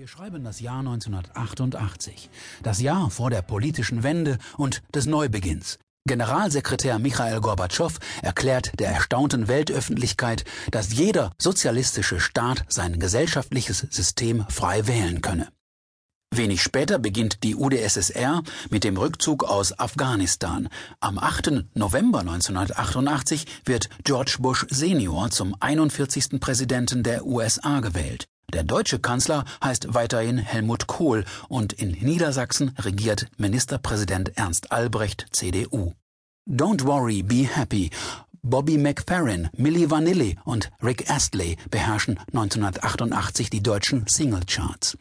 Wir schreiben das Jahr 1988, das Jahr vor der politischen Wende und des Neubeginns. Generalsekretär Michael Gorbatschow erklärt der erstaunten Weltöffentlichkeit, dass jeder sozialistische Staat sein gesellschaftliches System frei wählen könne. Wenig später beginnt die UdSSR mit dem Rückzug aus Afghanistan. Am 8. November 1988 wird George Bush Senior zum 41. Präsidenten der USA gewählt. Der deutsche Kanzler heißt weiterhin Helmut Kohl und in Niedersachsen regiert Ministerpräsident Ernst Albrecht CDU. Don't worry, be happy. Bobby McFerrin, Milli Vanilli und Rick Astley beherrschen 1988 die deutschen Singlecharts.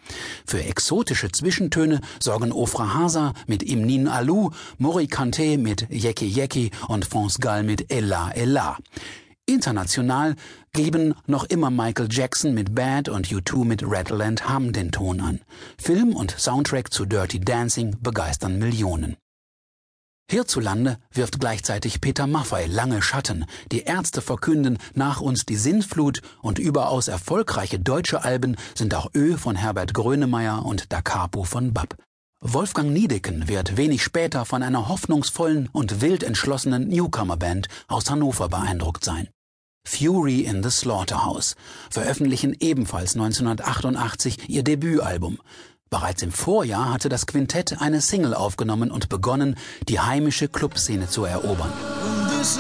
Für exotische Zwischentöne sorgen Ofra Hasa mit Imnin Alou, Mori Kante mit Yeki Yeki und France Gall mit Ella Ella. International geben noch immer Michael Jackson mit Bad und U2 mit Rattle and Hum den Ton an. Film und Soundtrack zu Dirty Dancing begeistern Millionen. Hierzulande wirft gleichzeitig Peter Maffay lange Schatten. Die Ärzte verkünden nach uns die Sintflut und überaus erfolgreiche deutsche Alben sind auch Ö von Herbert Grönemeyer und Da Capo von Bab. Wolfgang Niedecken wird wenig später von einer hoffnungsvollen und wild entschlossenen Newcomer-Band aus Hannover beeindruckt sein. Fury in the Slaughterhouse veröffentlichen ebenfalls 1988 ihr Debütalbum. Bereits im Vorjahr hatte das Quintett eine Single aufgenommen und begonnen, die heimische Clubszene zu erobern. This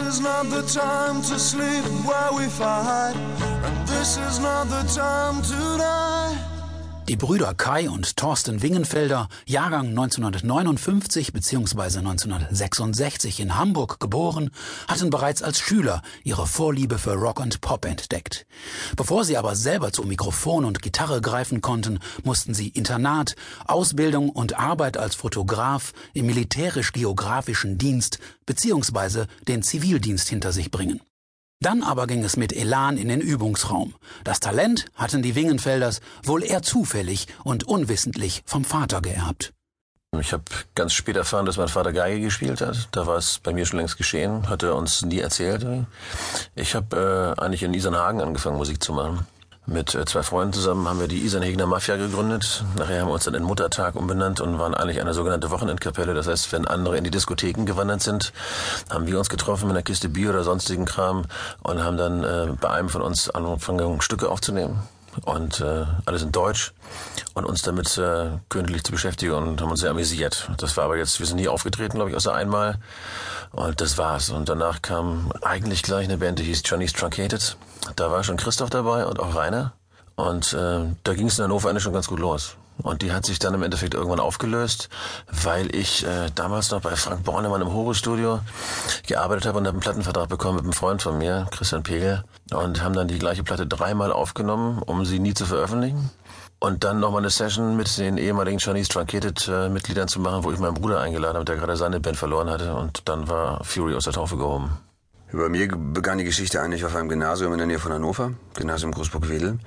is not the time to sleep while we fight, and this is not the time to die. Die Brüder Kai und Thorsten Wingenfelder, Jahrgang 1959 bzw. 1966 in Hamburg geboren, hatten bereits als Schüler ihre Vorliebe für Rock und Pop entdeckt. Bevor sie aber selber zu Mikrofon und Gitarre greifen konnten, mussten sie Internat, Ausbildung und Arbeit als Fotograf im militärisch-geografischen Dienst bzw. den Zivildienst hinter sich bringen. Dann aber ging es mit Elan in den Übungsraum. Das Talent hatten die Wingenfelders wohl eher zufällig und unwissentlich vom Vater geerbt. Ich habe ganz spät erfahren, dass mein Vater Geige gespielt hat. Da war es bei mir schon längst geschehen, hat er uns nie erzählt. Ich habe äh, eigentlich in Isernhagen angefangen, Musik zu machen. Mit äh, zwei Freunden zusammen haben wir die Isernhegener Mafia gegründet. Nachher haben wir uns dann in Muttertag umbenannt und waren eigentlich eine sogenannte Wochenendkapelle. Das heißt, wenn andere in die Diskotheken gewandert sind, haben wir uns getroffen mit einer Kiste Bier oder sonstigen Kram und haben dann äh, bei einem von uns angefangen, Stücke aufzunehmen und äh, alles in Deutsch und uns damit äh, kündlich zu beschäftigen und haben uns sehr amüsiert. Das war aber jetzt, wir sind nie aufgetreten, glaube ich, außer einmal und das war's. Und danach kam eigentlich gleich eine Band, die hieß Johnny's Truncated. Da war schon Christoph dabei und auch Rainer und äh, da ging es in Hannover eigentlich schon ganz gut los. Und die hat sich dann im Endeffekt irgendwann aufgelöst, weil ich äh, damals noch bei Frank Bornemann im Hobo-Studio gearbeitet habe und habe einen Plattenvertrag bekommen mit einem Freund von mir, Christian Pegel, und haben dann die gleiche Platte dreimal aufgenommen, um sie nie zu veröffentlichen. Und dann nochmal eine Session mit den ehemaligen Chinese Truncated äh, Mitgliedern zu machen, wo ich meinen Bruder eingeladen habe, der gerade seine Band verloren hatte. Und dann war Fury aus der Taufe gehoben. Bei mir begann die Geschichte eigentlich auf einem Gymnasium in der Nähe von Hannover, Gymnasium Großburg-Wedel.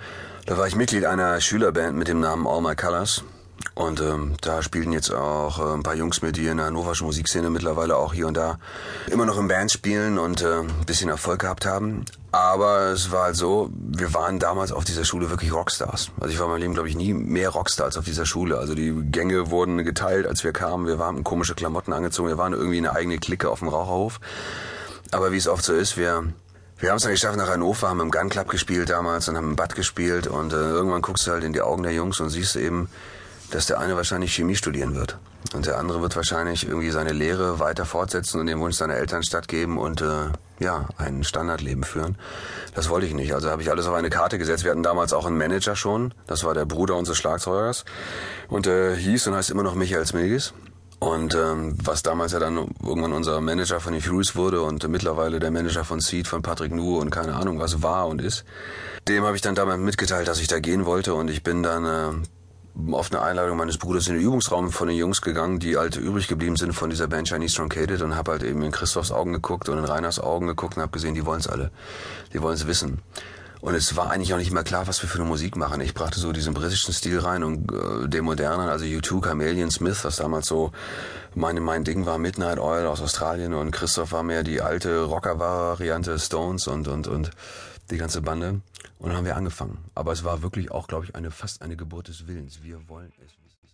Da war ich Mitglied einer Schülerband mit dem Namen All My Colors. Und ähm, da spielten jetzt auch äh, ein paar Jungs mit, die in der hannoverschen Musikszene mittlerweile auch hier und da immer noch in Bands spielen und äh, ein bisschen Erfolg gehabt haben. Aber es war halt so, wir waren damals auf dieser Schule wirklich Rockstars. Also ich war in meinem Leben, glaube ich, nie mehr Rockstar als auf dieser Schule. Also die Gänge wurden geteilt, als wir kamen. Wir haben komische Klamotten angezogen. Wir waren irgendwie eine eigene Clique auf dem Raucherhof. Aber wie es oft so ist, wir wir haben es dann geschafft nach Hannover, haben im Gun Club gespielt damals und haben im Bad gespielt und äh, irgendwann guckst du halt in die Augen der Jungs und siehst eben, dass der eine wahrscheinlich Chemie studieren wird und der andere wird wahrscheinlich irgendwie seine Lehre weiter fortsetzen und den Wunsch seiner Eltern stattgeben und äh, ja, ein Standardleben führen. Das wollte ich nicht. Also habe ich alles auf eine Karte gesetzt. Wir hatten damals auch einen Manager schon. Das war der Bruder unseres Schlagzeugers und äh, hieß und heißt immer noch Michael Smilgis. Und ähm, was damals ja dann irgendwann unser Manager von den Furies wurde und mittlerweile der Manager von Seed, von Patrick Nu und keine Ahnung was war und ist, dem habe ich dann damals mitgeteilt, dass ich da gehen wollte und ich bin dann äh, auf eine Einladung meines Bruders in den Übungsraum von den Jungs gegangen, die halt übrig geblieben sind von dieser Band Chinese Truncated und habe halt eben in Christophs Augen geguckt und in Reiners Augen geguckt und habe gesehen, die wollen es alle. Die wollen es wissen. Und es war eigentlich auch nicht mehr klar, was wir für eine Musik machen. Ich brachte so diesen britischen Stil rein und äh, den modernen, also U2, Chameleon Smith, was damals so Meine, mein Ding war Midnight Oil aus Australien und Christoph war mehr die alte Rocker-Variante Stones und, und, und die ganze Bande. Und dann haben wir angefangen. Aber es war wirklich auch, glaube ich, eine, fast eine Geburt des Willens. Wir wollen es.